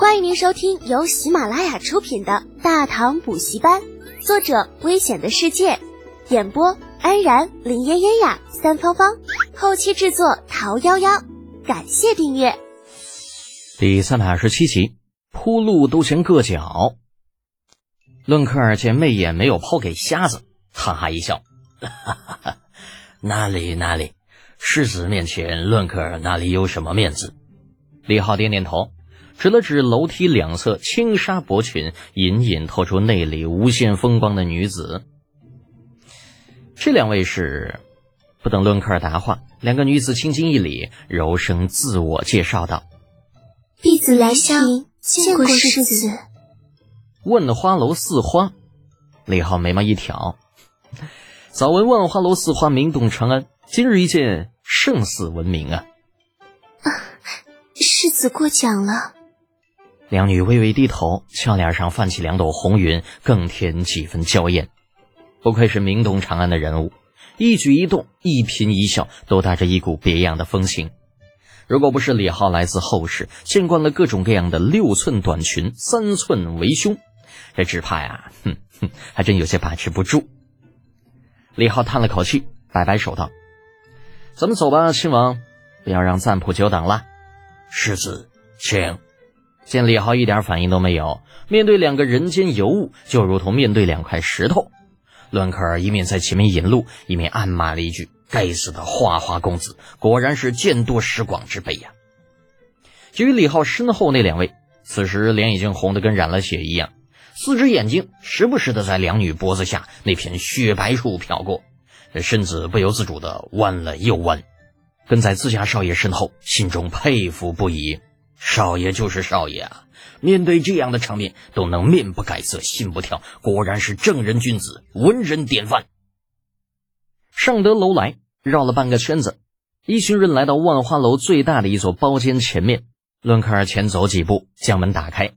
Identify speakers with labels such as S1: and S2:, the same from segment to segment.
S1: 欢迎您收听由喜马拉雅出品的《大唐补习班》，作者：危险的世界，演播：安然、林嫣嫣呀、三芳芳，后期制作：桃夭夭。感谢订阅。
S2: 第三百二十七集，铺路都嫌硌脚。论克尔见媚眼没有抛给瞎子，哈哈一笑：“哈哈哈，哪里哪里，世子面前，论克尔哪里有什么面子？”李浩点点头。指了指楼梯两侧轻纱薄裙，隐隐透出内里无限风光的女子。这两位是……不等论克尔答话，两个女子轻轻一礼，柔声自我介绍道：“
S1: 弟子来相见过世子。”
S2: 万花楼四花，李浩眉毛一挑，早闻万花楼四花名动长安，今日一见，胜似闻名啊！
S1: 啊，世子过奖了。
S2: 两女微微低头，俏脸上泛起两朵红云，更添几分娇艳。不愧是名动长安的人物，一举一动、一颦一笑都带着一股别样的风情。如果不是李浩来自后世，见惯了各种各样的六寸短裙、三寸围胸，这只怕呀，哼哼，还真有些把持不住。李浩叹了口气，摆摆手道：“咱们走吧，亲王，不要让赞普久等了。”
S3: 世子，请。
S2: 见李浩一点反应都没有，面对两个人间尤物，就如同面对两块石头。伦克尔一面在前面引路，一面暗骂了一句：“该死的花花公子，果然是见多识广之辈呀！”至于李浩身后那两位，此时脸已经红得跟染了血一样，四只眼睛时不时的在两女脖子下那片雪白处瞟过，身子不由自主的弯了又弯，跟在自家少爷身后，心中佩服不已。少爷就是少爷啊！面对这样的场面，都能面不改色心不跳，果然是正人君子、文人典范。上得楼来，绕了半个圈子，一群人来到万花楼最大的一座包间前面。伦克尔前走几步，将门打开。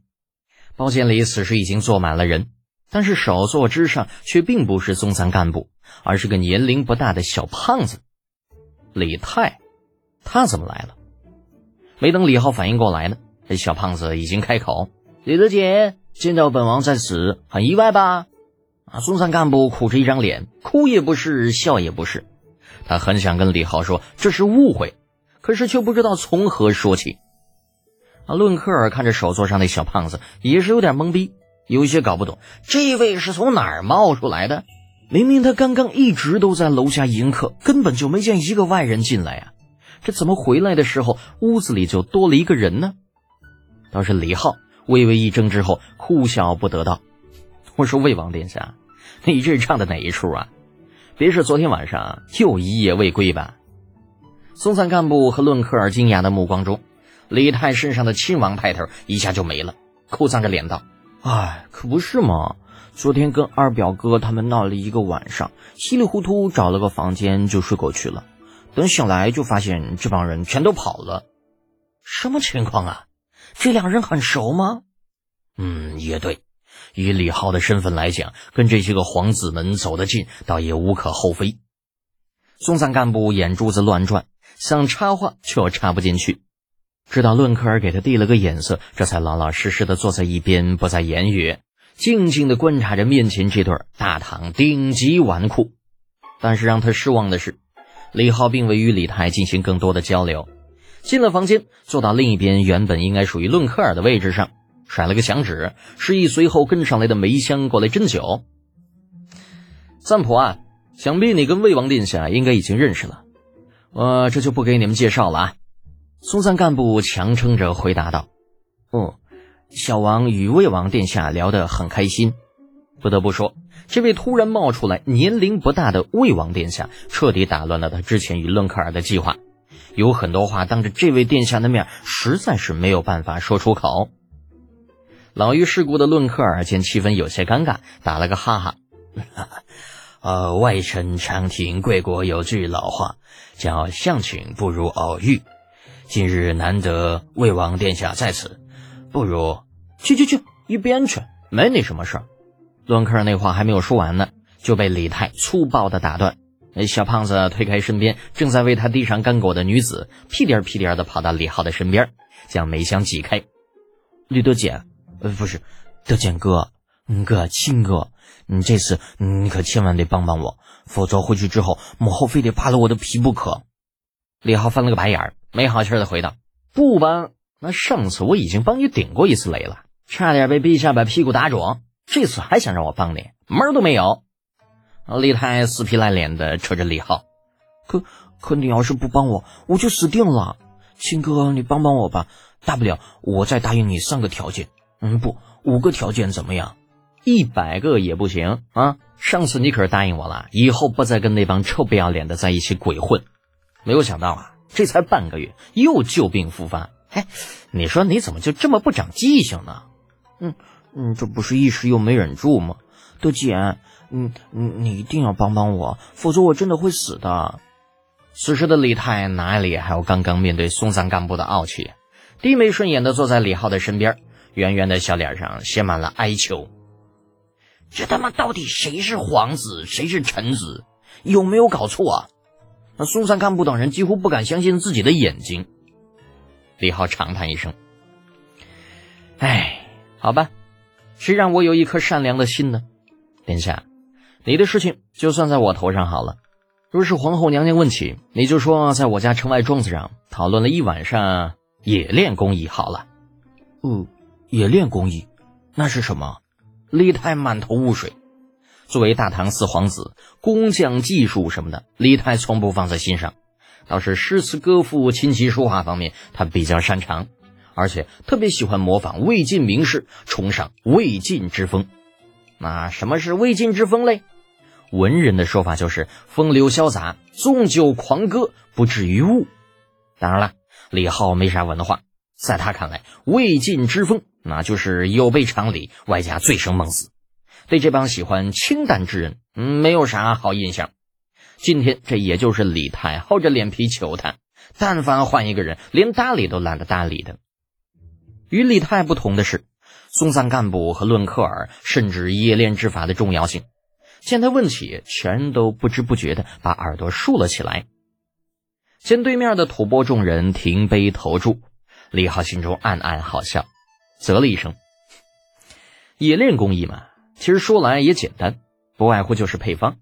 S2: 包间里此时已经坐满了人，但是首座之上却并不是松散干部，而是个年龄不大的小胖子李泰。他怎么来了？没等李浩反应过来呢，这小胖子已经开口：“
S4: 李德杰见到本王在此，很意外吧？”
S2: 啊，松散干部苦着一张脸，哭也不是，笑也不是。他很想跟李浩说这是误会，可是却不知道从何说起。啊，论克尔看着手座上那小胖子，也是有点懵逼，有些搞不懂这位是从哪儿冒出来的。明明他刚刚一直都在楼下迎客，根本就没见一个外人进来啊。这怎么回来的时候，屋子里就多了一个人呢？倒是李浩微微一怔之后，哭笑不得道：“我说魏王殿下，你这唱的哪一出啊？别是昨天晚上又一夜未归吧？”松散干部和论克尔惊讶的目光中，李泰身上的亲王派头一下就没了，哭丧着脸道：“
S4: 哎，可不是嘛！昨天跟二表哥他们闹了一个晚上，稀里糊涂找了个房间就睡过去了。”等醒来，就发现这帮人全都跑了。
S2: 什么情况啊？这两人很熟吗？嗯，也对。以李浩的身份来讲，跟这些个皇子们走得近，倒也无可厚非。松散干部眼珠子乱转，想插话却又插不进去。直到论克尔给他递了个眼色，这才老老实实的坐在一边，不再言语，静静的观察着面前这对大唐顶级纨绔。但是让他失望的是。李浩并未与李泰进行更多的交流，进了房间，坐到另一边原本应该属于论克尔的位置上，甩了个响指，示意随后跟上来的梅香过来斟酒。赞普啊，想必你跟魏王殿下应该已经认识了，我这就不给你们介绍了啊。松赞干部强撑着回答道：“
S4: 哦，小王与魏王殿下聊得很开心。”
S2: 不得不说。这位突然冒出来、年龄不大的魏王殿下，彻底打乱了他之前与论克尔的计划。有很多话当着这位殿下的面，实在是没有办法说出口。老于世故的论克尔见气氛有些尴尬，打了个哈哈：“
S3: 呃，外臣常听贵国有句老话，叫相请不如偶遇。今日难得魏王殿下在此，不如
S4: 去去去一边去，没你什么事儿。”
S2: 伦克那话还没有说完呢，就被李泰粗暴的打断。小胖子推开身边正在为他递上干果的女子，屁颠屁颠的跑到李浩的身边，将梅香挤开。
S4: 绿德简，呃，不是，德简哥，哥，亲哥，你这次你可千万得帮帮我，否则回去之后母后非得扒了我的皮不可。
S2: 李浩翻了个白眼儿，没好气的回道：“不帮？那上次我已经帮你顶过一次雷了，差点被陛下把屁股打肿，这次还想让我帮你，门儿都没有。”李太死皮赖脸的瞅着李浩，
S4: 可可你要是不帮我，我就死定了。亲哥，你帮帮我吧，大不了我再答应你三个条件，嗯，不，五个条件怎么样？
S2: 一百个也不行啊！上次你可是答应我了，以后不再跟那帮臭不要脸的在一起鬼混。没有想到啊，这才半个月又旧病复发。哎，你说你怎么就这么不长记性呢？
S4: 嗯嗯，这不是一时又没忍住吗？德简。嗯，嗯你一定要帮帮我，否则我真的会死的。
S2: 此时的李泰哪里还有刚刚面对松散干部的傲气？低眉顺眼的坐在李浩的身边，圆圆的小脸上写满了哀求。这他妈到底谁是皇子，谁是臣子？有没有搞错啊？那松散干部等人几乎不敢相信自己的眼睛。李浩长叹一声：“哎，好吧，谁让我有一颗善良的心呢？殿下。”你的事情就算在我头上好了。若是皇后娘娘问起，你就说在我家城外庄子上讨论了一晚上冶炼工艺好了。
S4: 嗯，冶炼工艺，那是什么？
S2: 李泰满头雾水。作为大唐四皇子，工匠技术什么的，李泰从不放在心上。倒是诗词歌赋、琴棋书画方面，他比较擅长，而且特别喜欢模仿魏晋名士，崇尚魏晋之风。那什么是魏晋之风嘞？文人的说法就是风流潇洒，纵酒狂歌，不至于物。当然了，李浩没啥文化，在他看来，魏晋之风那就是有悖常理，外加醉生梦死，对这帮喜欢清淡之人，嗯，没有啥好印象。今天这也就是李太厚着脸皮求他，但凡换一个人，连搭理都懒得搭理的。与李泰不同的是，松散干部和论克尔甚至冶炼之法的重要性。见他问起，全都不知不觉的把耳朵竖了起来。见对面的吐蕃众人停杯投箸，李浩心中暗暗好笑，啧了一声。冶炼工艺嘛，其实说来也简单，不外乎就是配方。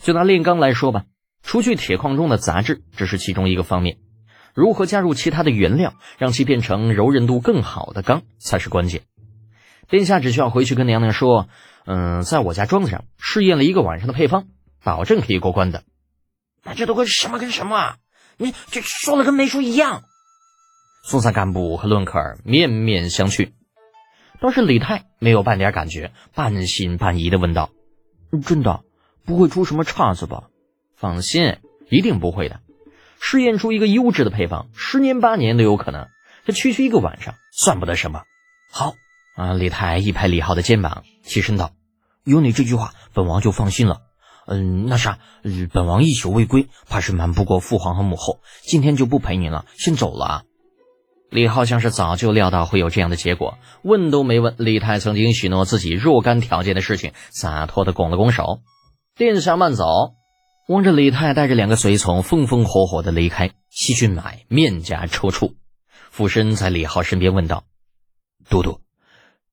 S2: 就拿炼钢来说吧，除去铁矿中的杂质，只是其中一个方面，如何加入其他的原料，让其变成柔韧度更好的钢，才是关键。殿下只需要回去跟娘娘说。嗯，在我家庄子上试验了一个晚上的配方，保证可以过关的。
S5: 那这都跟什么跟什么啊？你这说了跟没说一样。
S2: 松散干部和论克尔面面相觑，倒是李泰没有半点感觉，半信半疑的问道：“
S4: 真的不会出什么岔子吧？”
S2: 放心，一定不会的。试验出一个优质的配方，十年八年都有可能。这区区一个晚上，算不得什么。
S5: 好。
S2: 啊！李太一拍李浩的肩膀，起身道：“
S4: 有你这句话，本王就放心了。嗯，那啥，本王一宿未归，怕是瞒不过父皇和母后，今天就不陪您了，先走了。”啊。
S2: 李浩像是早就料到会有这样的结果，问都没问李太曾经许诺自己若干条件的事情，洒脱的拱了拱手：“殿下慢走。”望着李泰带着两个随从风风火火的离开，西俊买面颊抽搐，俯身在李浩身边问道：“
S3: 都督。”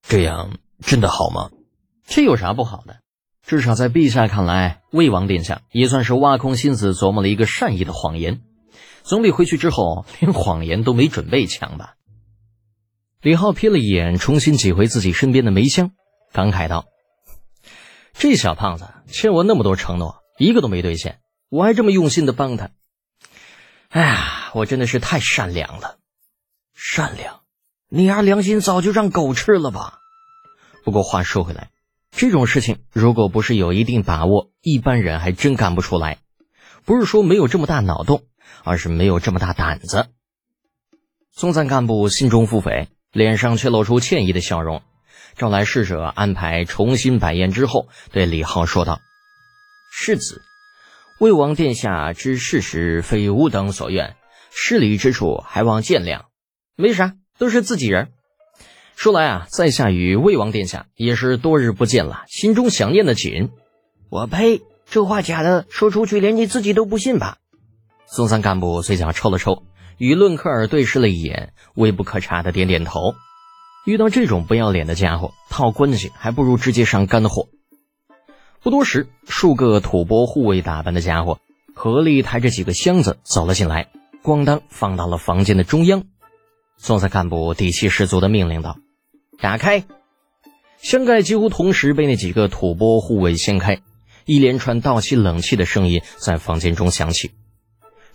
S3: 这样真的好吗？
S2: 这有啥不好的？至少在陛下看来，魏王殿下也算是挖空心思琢磨了一个善意的谎言，总比回去之后连谎言都没准备强吧。李浩瞥了一眼，重新挤回自己身边的梅香，感慨道：“这小胖子欠我那么多承诺，一个都没兑现，我还这么用心的帮他。哎呀，我真的是太善良了，
S5: 善良。”你丫良心早就让狗吃了吧？
S2: 不过话说回来，这种事情如果不是有一定把握，一般人还真干不出来。不是说没有这么大脑洞，而是没有这么大胆子。松赞干部心中腹诽，脸上却露出歉意的笑容。招来侍者安排重新摆宴之后，对李浩说道：“世子，魏王殿下知事实非吾等所愿，失礼之处还望见谅。没啥。”都是自己人。说来啊，在下与魏王殿下也是多日不见了，心中想念的紧。
S5: 我呸！这话假的，说出去连你自己都不信吧？
S2: 松三干部嘴角抽了抽，与论克尔对视了一眼，微不可察的点点头。遇到这种不要脸的家伙，套关系还不如直接上干货。不多时，数个土拨护卫打扮的家伙合力抬着几个箱子走了进来，咣当放到了房间的中央。送菜干部底气十足的命令道：“打开！”箱盖几乎同时被那几个土拨护卫掀开，一连串倒吸冷气的声音在房间中响起。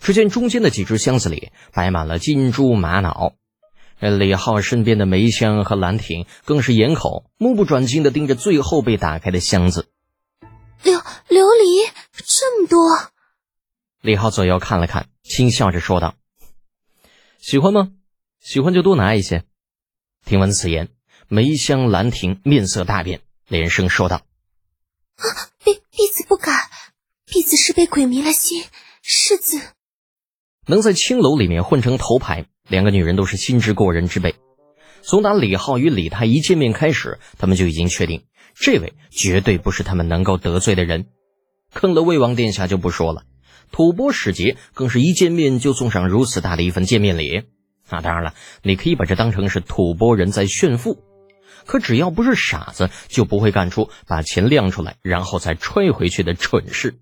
S2: 只见中间的几只箱子里摆满了金珠玛瑙。李浩身边的梅香和兰亭更是眼口目不转睛地盯着最后被打开的箱子。
S1: 琉琉璃这么多，
S2: 李浩左右看了看，轻笑着说道：“喜欢吗？喜欢就多拿一些。”听闻此言，梅香、兰亭面色大变，连声说道：“
S1: 啊，婢婢子不敢，婢子是被鬼迷了心，世子
S2: 能在青楼里面混成头牌。”两个女人都是心智过人之辈，从打李浩与李太一见面开始，他们就已经确定，这位绝对不是他们能够得罪的人。坑了魏王殿下就不说了，吐蕃使节更是一见面就送上如此大的一份见面礼。那当然了，你可以把这当成是吐蕃人在炫富，可只要不是傻子，就不会干出把钱亮出来然后再揣回去的蠢事。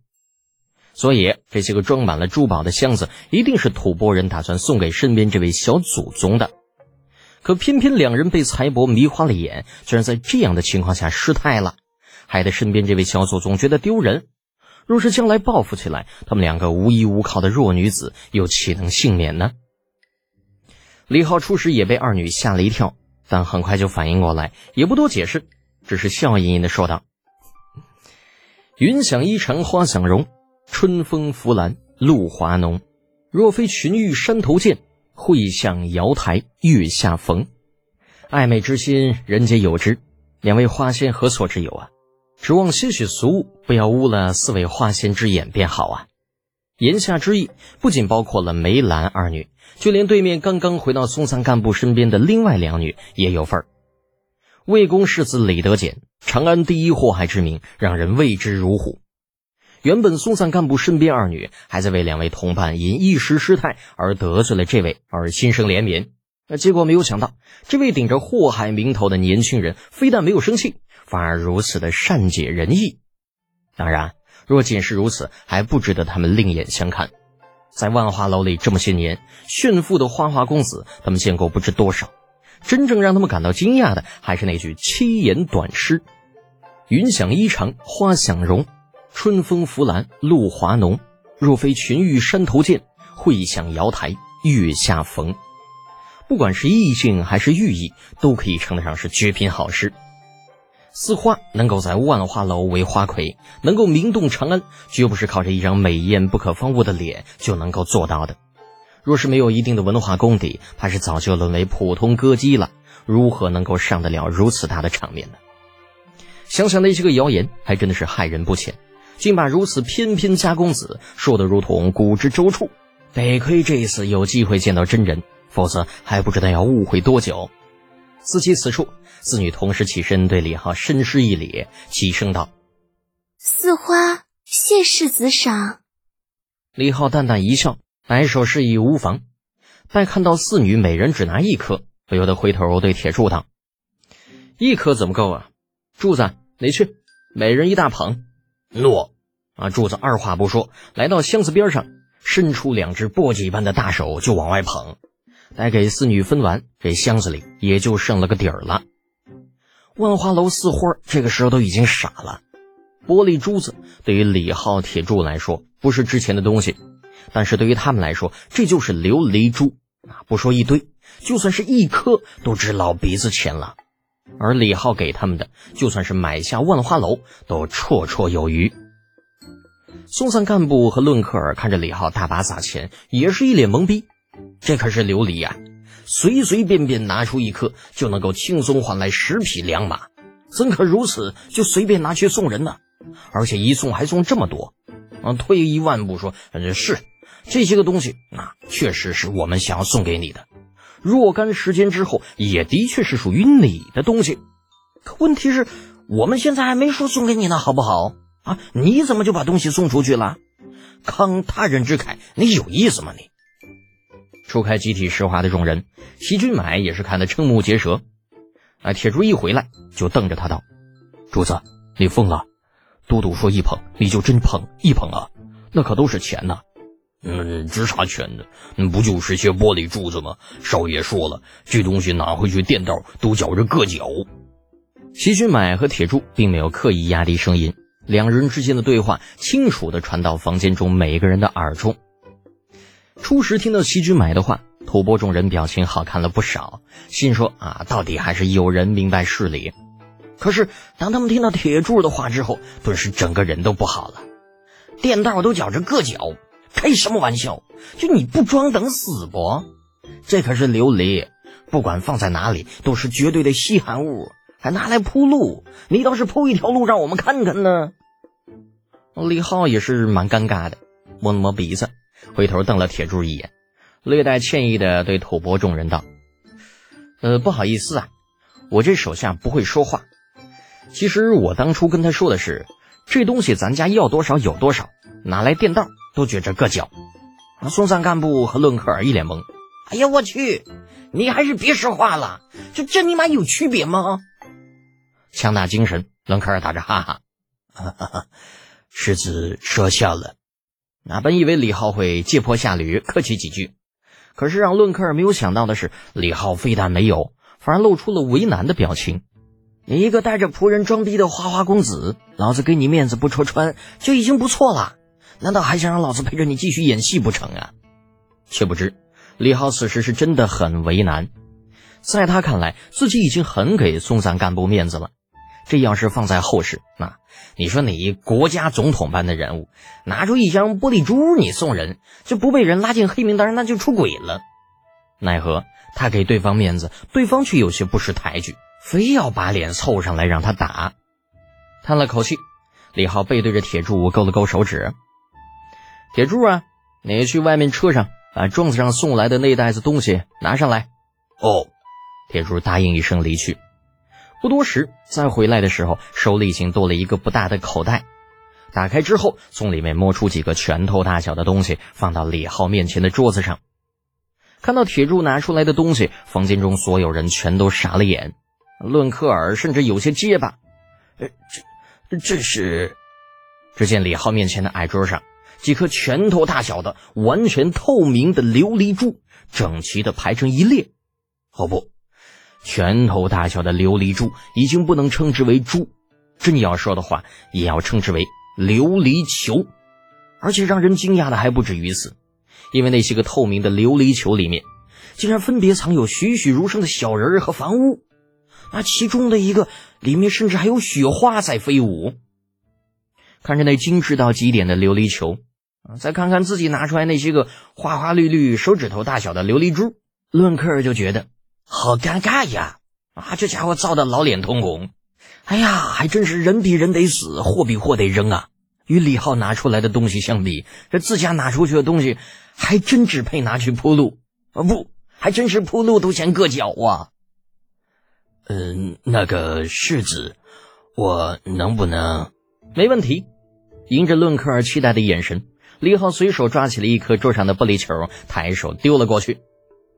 S2: 所以，这些个装满了珠宝的箱子，一定是吐蕃人打算送给身边这位小祖宗的。可偏偏两人被财帛迷花了眼，居然在这样的情况下失态了，害得身边这位小祖宗觉得丢人。若是将来报复起来，他们两个无依无靠的弱女子又岂能幸免呢？李浩初时也被二女吓了一跳，但很快就反应过来，也不多解释，只是笑吟吟的说道：“云想衣裳花想容。”春风拂槛露华浓，若非群玉山头见，会向瑶台月下逢。暧昧之心，人皆有之。两位花仙何错之有啊？指望些许俗物，不要污了四位花仙之眼便好啊。言下之意，不仅包括了梅兰二女，就连对面刚刚回到松散干部身边的另外两女也有份儿。魏公世子李德简，长安第一祸害之名，让人畏之如虎。原本松散干部身边二女还在为两位同伴因一时失态而得罪了这位而心生怜悯，那结果没有想到，这位顶着祸害名头的年轻人非但没有生气，反而如此的善解人意。当然，若仅是如此，还不值得他们另眼相看。在万花楼里这么些年，炫富的花花公子他们见过不知多少，真正让他们感到惊讶的，还是那句七言短诗：“云想衣裳花想容。”春风拂槛露华浓，若非群玉山头见，会向瑶台月下逢。不管是意境还是寓意，都可以称得上是绝品好诗。似花能够在万花楼为花魁，能够名动长安，绝不是靠着一张美艳不可方物的脸就能够做到的。若是没有一定的文化功底，怕是早就沦为普通歌姬了。如何能够上得了如此大的场面呢？想想那些个谣言，还真的是害人不浅。竟把如此翩翩佳公子说得如同古之周处，得亏这一次有机会见到真人，否则还不知道要误会多久。思及此处，四女同时起身对李浩深施一礼，齐声道：“
S1: 四花谢世子赏。”
S2: 李浩淡淡一笑，摆手示意无妨。待看到四女每人只拿一颗，不由得回头对铁柱道：“一颗怎么够啊？柱子，你去，每人一大捧。”
S3: 诺。
S2: 啊！柱子二话不说，来到箱子边上，伸出两只簸箕般的大手就往外捧。待给四女分完，这箱子里也就剩了个底儿了。万花楼四花这个时候都已经傻了。玻璃珠子对于李浩、铁柱来说不是值钱的东西，但是对于他们来说，这就是琉璃珠啊！不说一堆，就算是一颗都值老鼻子钱了。而李浩给他们的，就算是买下万花楼都绰绰有余。松散干部和论克尔看着李浩大把撒钱，也是一脸懵逼。这可是琉璃呀，随随便便拿出一颗就能够轻松换来十匹良马，怎可如此就随便拿去送人呢？而且一送还送这么多。啊，退一万步说，是这些个东西，那确实是我们想要送给你的。若干时间之后，也的确是属于你的东西。可问题是，我们现在还没说送给你呢，好不好？啊！你怎么就把东西送出去了？慷他人之慨，你有意思吗？你除开集体石化的众人，席君买也是看得瞠目结舌。哎，铁柱一回来就瞪着他道：“主子，你疯了？都督说一捧，你就真捧一捧啊？那可都是钱呐！”
S3: 嗯，值啥钱呢？不就是些玻璃珠子吗？少爷说了，这东西拿回去垫道都觉着硌脚。
S2: 齐俊买和铁柱并没有刻意压低声音，两人之间的对话清楚地传到房间中每个人的耳中。初时听到齐军买的话，吐蕃众人表情好看了不少，心说啊，到底还是有人明白事理。可是当他们听到铁柱的话之后，顿时整个人都不好了。
S5: 电道都觉着硌脚。开什么玩笑！就你不装等死不？这可是琉璃，不管放在哪里都是绝对的稀罕物，还拿来铺路。你倒是铺一条路让我们看看呢。
S2: 李浩也是蛮尴尬的，摸了摸鼻子，回头瞪了铁柱一眼，略带歉意的对吐蕃众人道：“呃，不好意思啊，我这手下不会说话。其实我当初跟他说的是，这东西咱家要多少有多少，拿来垫道。”都觉着硌脚，松散干部和论克尔一脸懵。
S5: 哎呀，我去！你还是别说话了，这这尼玛有区别吗？
S2: 强打精神，伦克尔打着哈哈，
S3: 哈哈，世子说笑了。
S2: 那本以为李浩会借坡下驴，客气几句，可是让论克尔没有想到的是，李浩非但没有，反而露出了为难的表情。
S5: 你一个带着仆人装逼的花花公子，老子给你面子不戳穿就已经不错了。难道还想让老子陪着你继续演戏不成啊？
S2: 却不知李浩此时是真的很为难，在他看来，自己已经很给松散干部面子了。这要是放在后世，那你说你国家总统般的人物，拿出一箱玻璃珠你送人，就不被人拉进黑名单，那就出轨了。奈何他给对方面子，对方却有些不识抬举，非要把脸凑上来让他打。叹了口气，李浩背对着铁柱勾了勾手指。铁柱啊，你去外面车上把庄子上送来的那袋子东西拿上来。
S3: 哦，
S2: 铁柱答应一声离去。不多时，再回来的时候，手里已经多了一个不大的口袋。打开之后，从里面摸出几个拳头大小的东西，放到李浩面前的桌子上。看到铁柱拿出来的东西，房间中所有人全都傻了眼。论克尔甚至有些结巴：“
S3: 呃，这这是……”
S2: 只见李浩面前的矮桌上。几颗拳头大小的、完全透明的琉璃珠，整齐的排成一列。哦不，拳头大小的琉璃珠已经不能称之为珠，真要说的话，也要称之为琉璃球。而且让人惊讶的还不止于此，因为那些个透明的琉璃球里面，竟然分别藏有栩栩如生的小人儿和房屋。那其中的一个里面，甚至还有雪花在飞舞。看着那精致到极点的琉璃球。再看看自己拿出来那些个花花绿绿、手指头大小的琉璃珠，论克尔就觉得好尴尬呀！啊，这家伙造的老脸通红。哎呀，还真是人比人得死，货比货得扔啊！与李浩拿出来的东西相比，这自家拿出去的东西还真只配拿去铺路啊！不，还真是铺路都嫌硌脚啊！
S3: 嗯，那个世子，我能不能？
S2: 没问题。迎着论克尔期待的眼神。李浩随手抓起了一颗桌上的玻璃球，抬手丢了过去。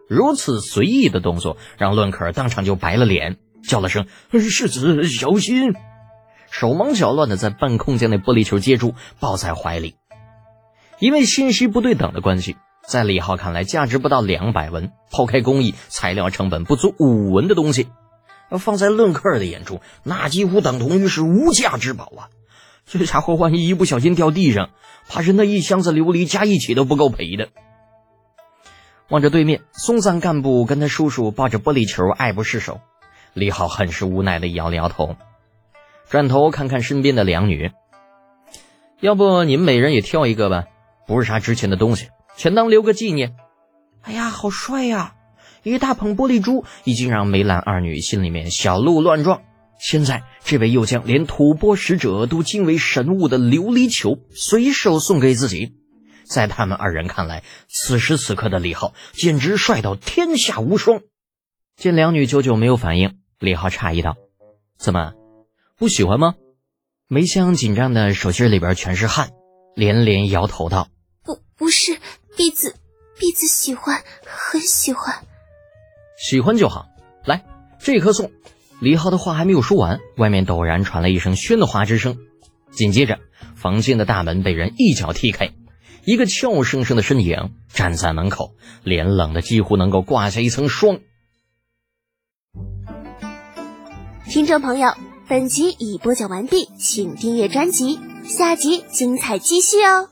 S2: 如此随意的动作，让论克尔当场就白了脸，叫了声“世子小心”，手忙脚乱的在半空将那玻璃球接住，抱在怀里。因为信息不对等的关系，在李浩看来，价值不到两百文，抛开工艺、材料成本不足五文的东西，放在论克尔的眼中，那几乎等同于是无价之宝啊！这家伙万一一不小心掉地上，怕是那一箱子琉璃加一起都不够赔的。望着对面松散干部跟他叔叔抱着玻璃球爱不释手，李浩很是无奈的摇了摇头，转头看看身边的两女，要不你们每人也挑一个吧，不是啥值钱的东西，全当留个纪念。
S5: 哎呀，好帅呀！一大捧玻璃珠，
S2: 已经让梅兰二女心里面小鹿乱撞。现在，这位又将连吐蕃使者都惊为神物的琉璃球随手送给自己，在他们二人看来，此时此刻的李浩简直帅到天下无双。见两女久久没有反应，李浩诧异道：“怎么，不喜欢吗？”梅香紧张的手心里边全是汗，连连摇头道：“
S1: 不，不是，弟子，弟子喜欢，很喜欢，
S2: 喜欢就好。来，这棵送。”李浩的话还没有说完，外面陡然传来一声喧哗之声，紧接着房间的大门被人一脚踢开，一个俏生生的身影站在门口，脸冷的几乎能够挂下一层霜。
S1: 听众朋友，本集已播讲完毕，请订阅专辑，下集精彩继续哦。